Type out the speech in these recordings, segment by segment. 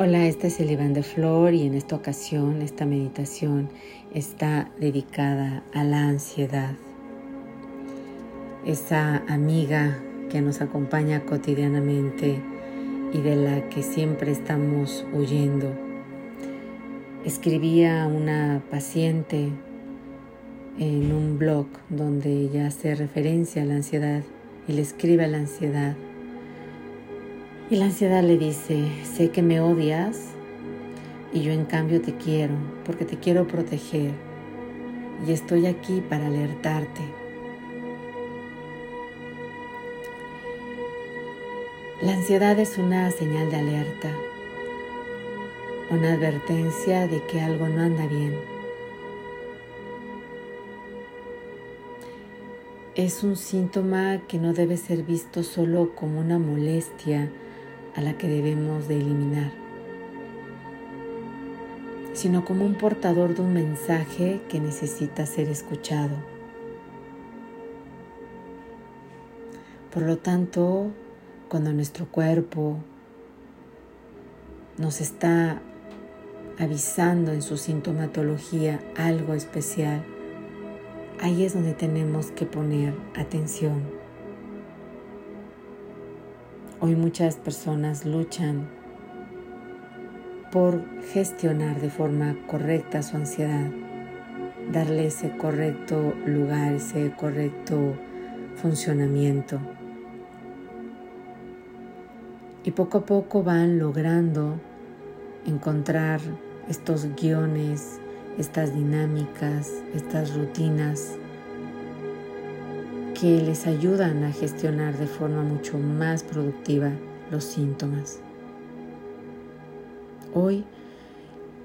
Hola, este es el Iván de Flor y en esta ocasión esta meditación está dedicada a la ansiedad. Esa amiga que nos acompaña cotidianamente y de la que siempre estamos huyendo. Escribía una paciente en un blog donde ella hace referencia a la ansiedad y le escribe a la ansiedad y la ansiedad le dice, sé que me odias y yo en cambio te quiero porque te quiero proteger y estoy aquí para alertarte. La ansiedad es una señal de alerta, una advertencia de que algo no anda bien. Es un síntoma que no debe ser visto solo como una molestia, a la que debemos de eliminar, sino como un portador de un mensaje que necesita ser escuchado. Por lo tanto, cuando nuestro cuerpo nos está avisando en su sintomatología algo especial, ahí es donde tenemos que poner atención. Hoy muchas personas luchan por gestionar de forma correcta su ansiedad, darle ese correcto lugar, ese correcto funcionamiento. Y poco a poco van logrando encontrar estos guiones, estas dinámicas, estas rutinas que les ayudan a gestionar de forma mucho más productiva los síntomas. Hoy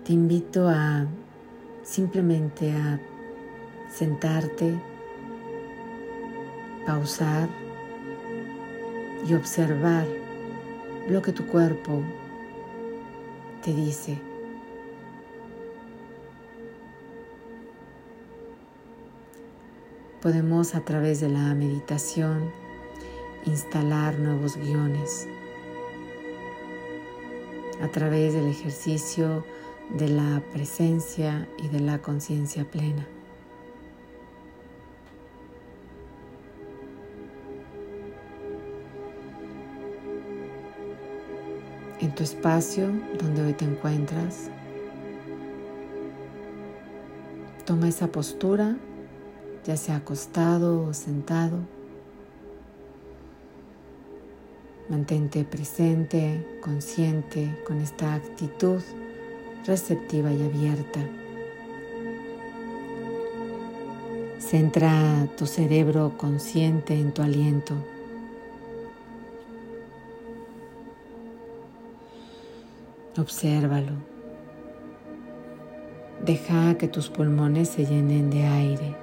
te invito a simplemente a sentarte, pausar y observar lo que tu cuerpo te dice. Podemos a través de la meditación instalar nuevos guiones a través del ejercicio de la presencia y de la conciencia plena. En tu espacio donde hoy te encuentras, toma esa postura ya sea acostado o sentado. Mantente presente, consciente, con esta actitud receptiva y abierta. Centra tu cerebro consciente en tu aliento. Obsérvalo. Deja que tus pulmones se llenen de aire.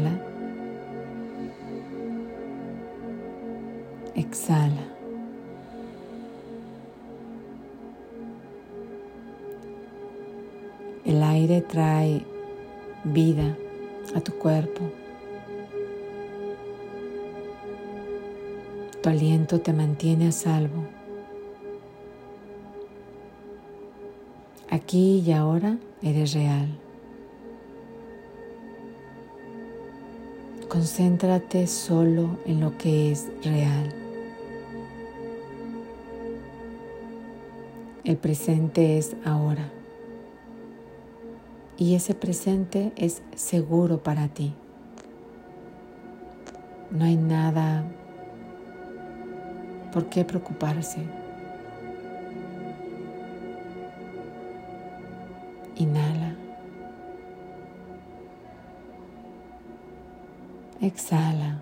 Te mantiene a salvo. Aquí y ahora eres real. Concéntrate solo en lo que es real. El presente es ahora y ese presente es seguro para ti. No hay nada por qué preocuparse. Inhala. Exhala.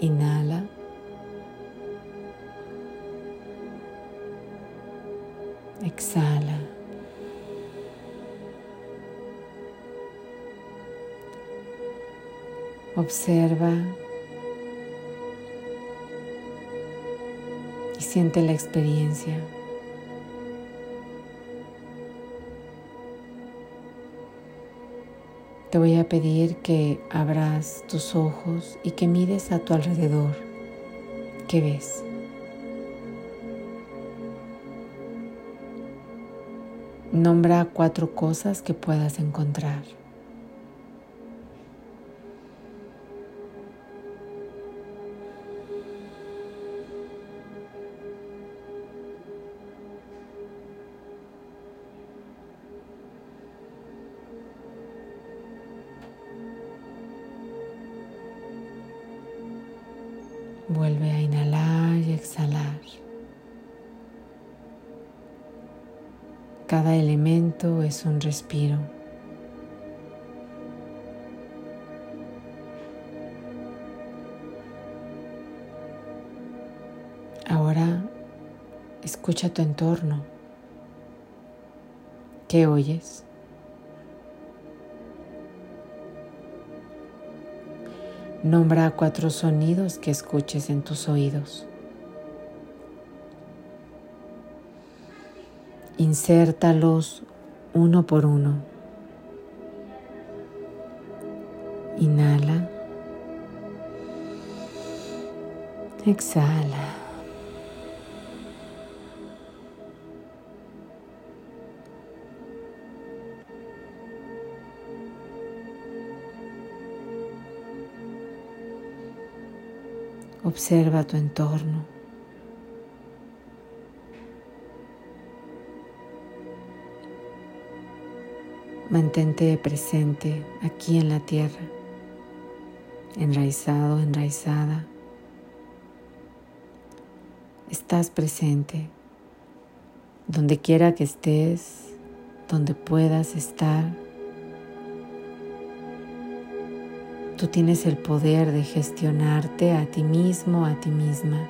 Inhala. Observa y siente la experiencia. Te voy a pedir que abras tus ojos y que mires a tu alrededor. ¿Qué ves? Nombra cuatro cosas que puedas encontrar. Vuelve a inhalar y exhalar. Cada elemento es un respiro. Ahora escucha tu entorno. ¿Qué oyes? Nombra cuatro sonidos que escuches en tus oídos. Insértalos uno por uno. Inhala. Exhala. Observa tu entorno. Mantente presente aquí en la tierra, enraizado, enraizada. Estás presente donde quiera que estés, donde puedas estar. Tú tienes el poder de gestionarte a ti mismo, a ti misma.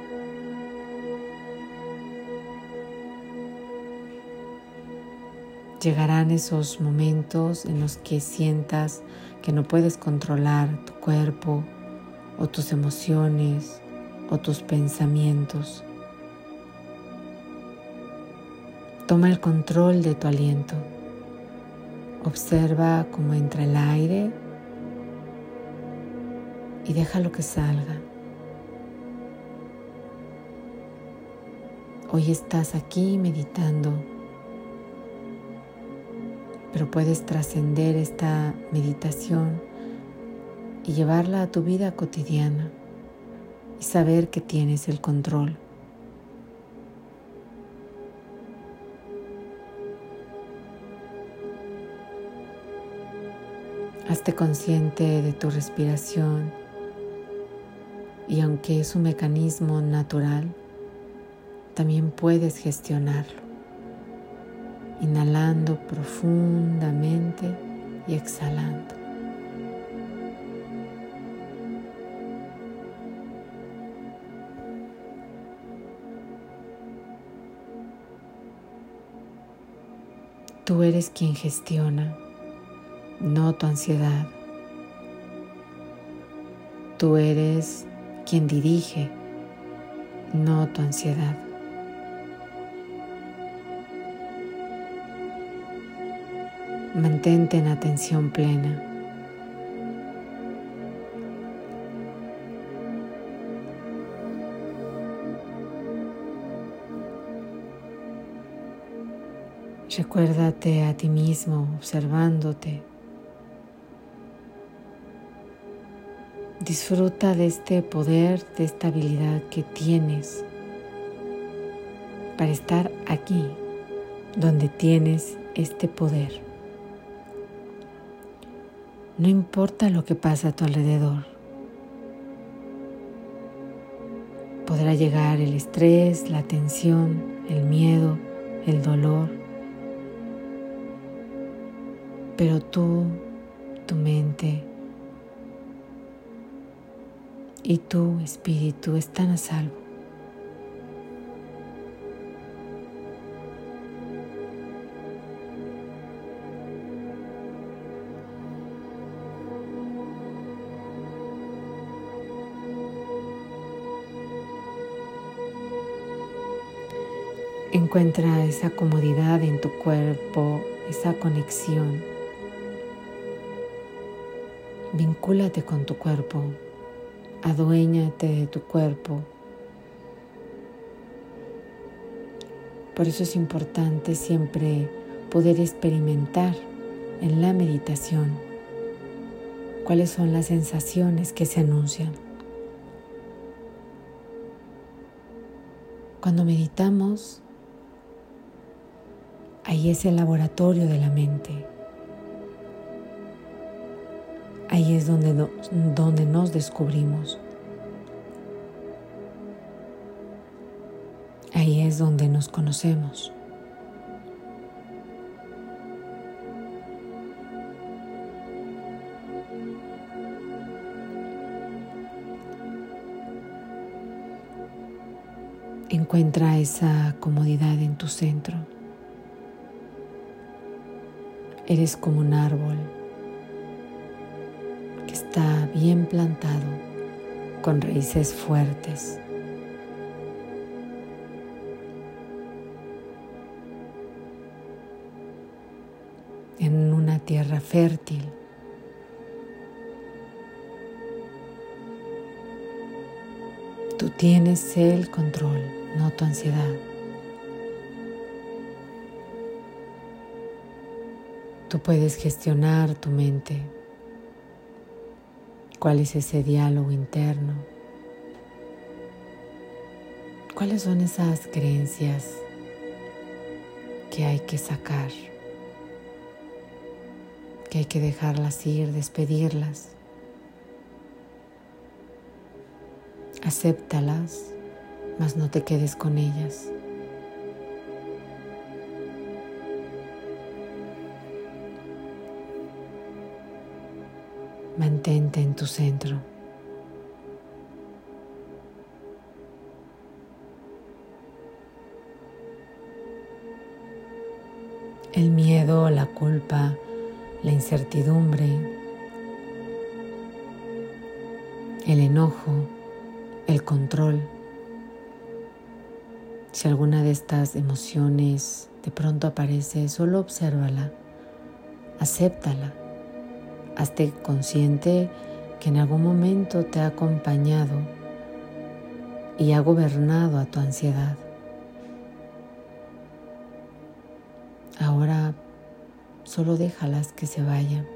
Llegarán esos momentos en los que sientas que no puedes controlar tu cuerpo o tus emociones o tus pensamientos. Toma el control de tu aliento. Observa cómo entra el aire y déjalo que salga. Hoy estás aquí meditando pero puedes trascender esta meditación y llevarla a tu vida cotidiana y saber que tienes el control. Hazte consciente de tu respiración y aunque es un mecanismo natural, también puedes gestionarlo inhalando profundamente y exhalando. Tú eres quien gestiona, no tu ansiedad. Tú eres quien dirige, no tu ansiedad. Mantente en atención plena. Recuérdate a ti mismo observándote. Disfruta de este poder, de esta habilidad que tienes para estar aquí, donde tienes este poder. No importa lo que pasa a tu alrededor. Podrá llegar el estrés, la tensión, el miedo, el dolor. Pero tú, tu mente y tu espíritu están a salvo. Encuentra esa comodidad en tu cuerpo, esa conexión. Vincúlate con tu cuerpo aduéñate de tu cuerpo. Por eso es importante siempre poder experimentar en la meditación cuáles son las sensaciones que se anuncian. Cuando meditamos, ahí es el laboratorio de la mente. Ahí es donde, donde nos descubrimos. Ahí es donde nos conocemos. Encuentra esa comodidad en tu centro. Eres como un árbol está bien plantado con raíces fuertes. en una tierra fértil. Tú tienes el control no tu ansiedad. Tú puedes gestionar tu mente. ¿Cuál es ese diálogo interno? ¿Cuáles son esas creencias que hay que sacar? Que hay que dejarlas ir, despedirlas. Acéptalas mas no te quedes con ellas. Mantente en tu centro. El miedo, la culpa, la incertidumbre, el enojo, el control si alguna de estas emociones de pronto aparece, solo obsérvala, acéptala, hazte consciente que en algún momento te ha acompañado y ha gobernado a tu ansiedad. Ahora solo déjalas que se vayan.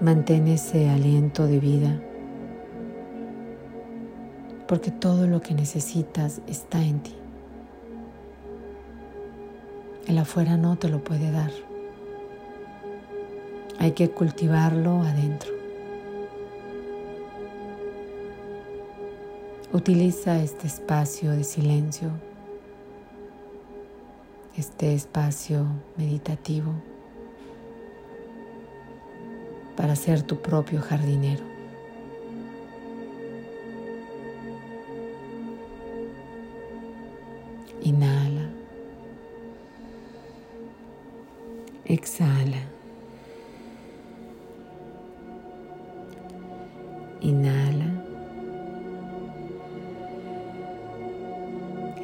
Mantén ese aliento de vida, porque todo lo que necesitas está en ti. El afuera no te lo puede dar. Hay que cultivarlo adentro. Utiliza este espacio de silencio, este espacio meditativo para ser tu propio jardinero. Inhala.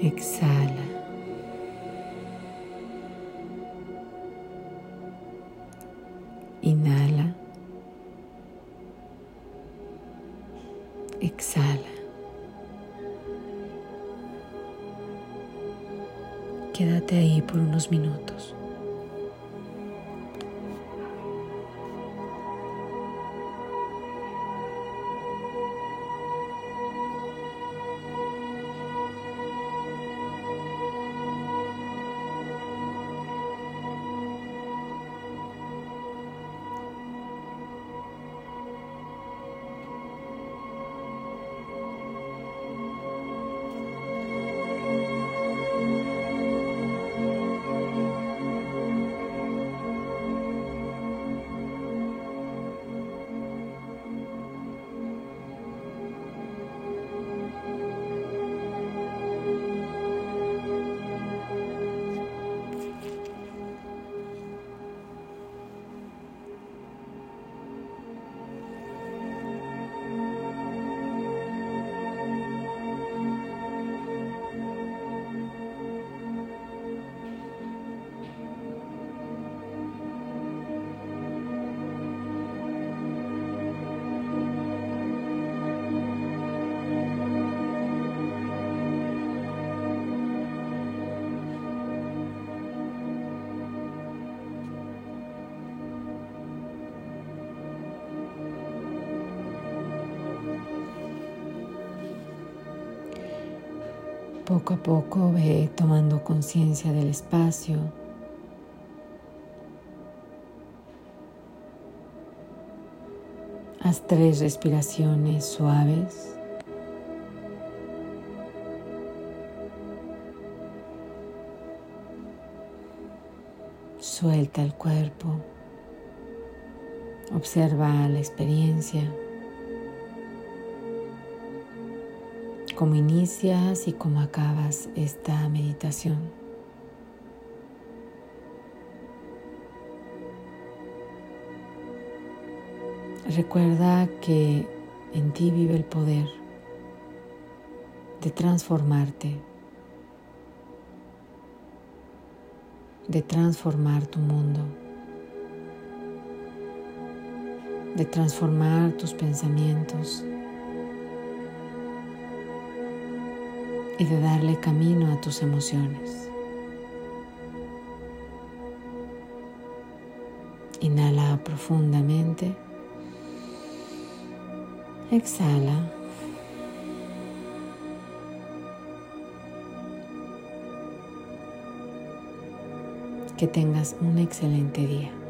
Exhala. Inhala. exhala. Quédate ahí por unos minutos. Poco a poco ve tomando conciencia del espacio. Haz tres respiraciones suaves. Suelta el cuerpo. Observa la experiencia. Cómo inicias y cómo acabas esta meditación. Recuerda que en ti vive el poder de transformarte de transformar tu mundo, de transformar tus pensamientos y de darle camino a tus emociones. Inhala profundamente. Exhala. Que tengas un excelente día.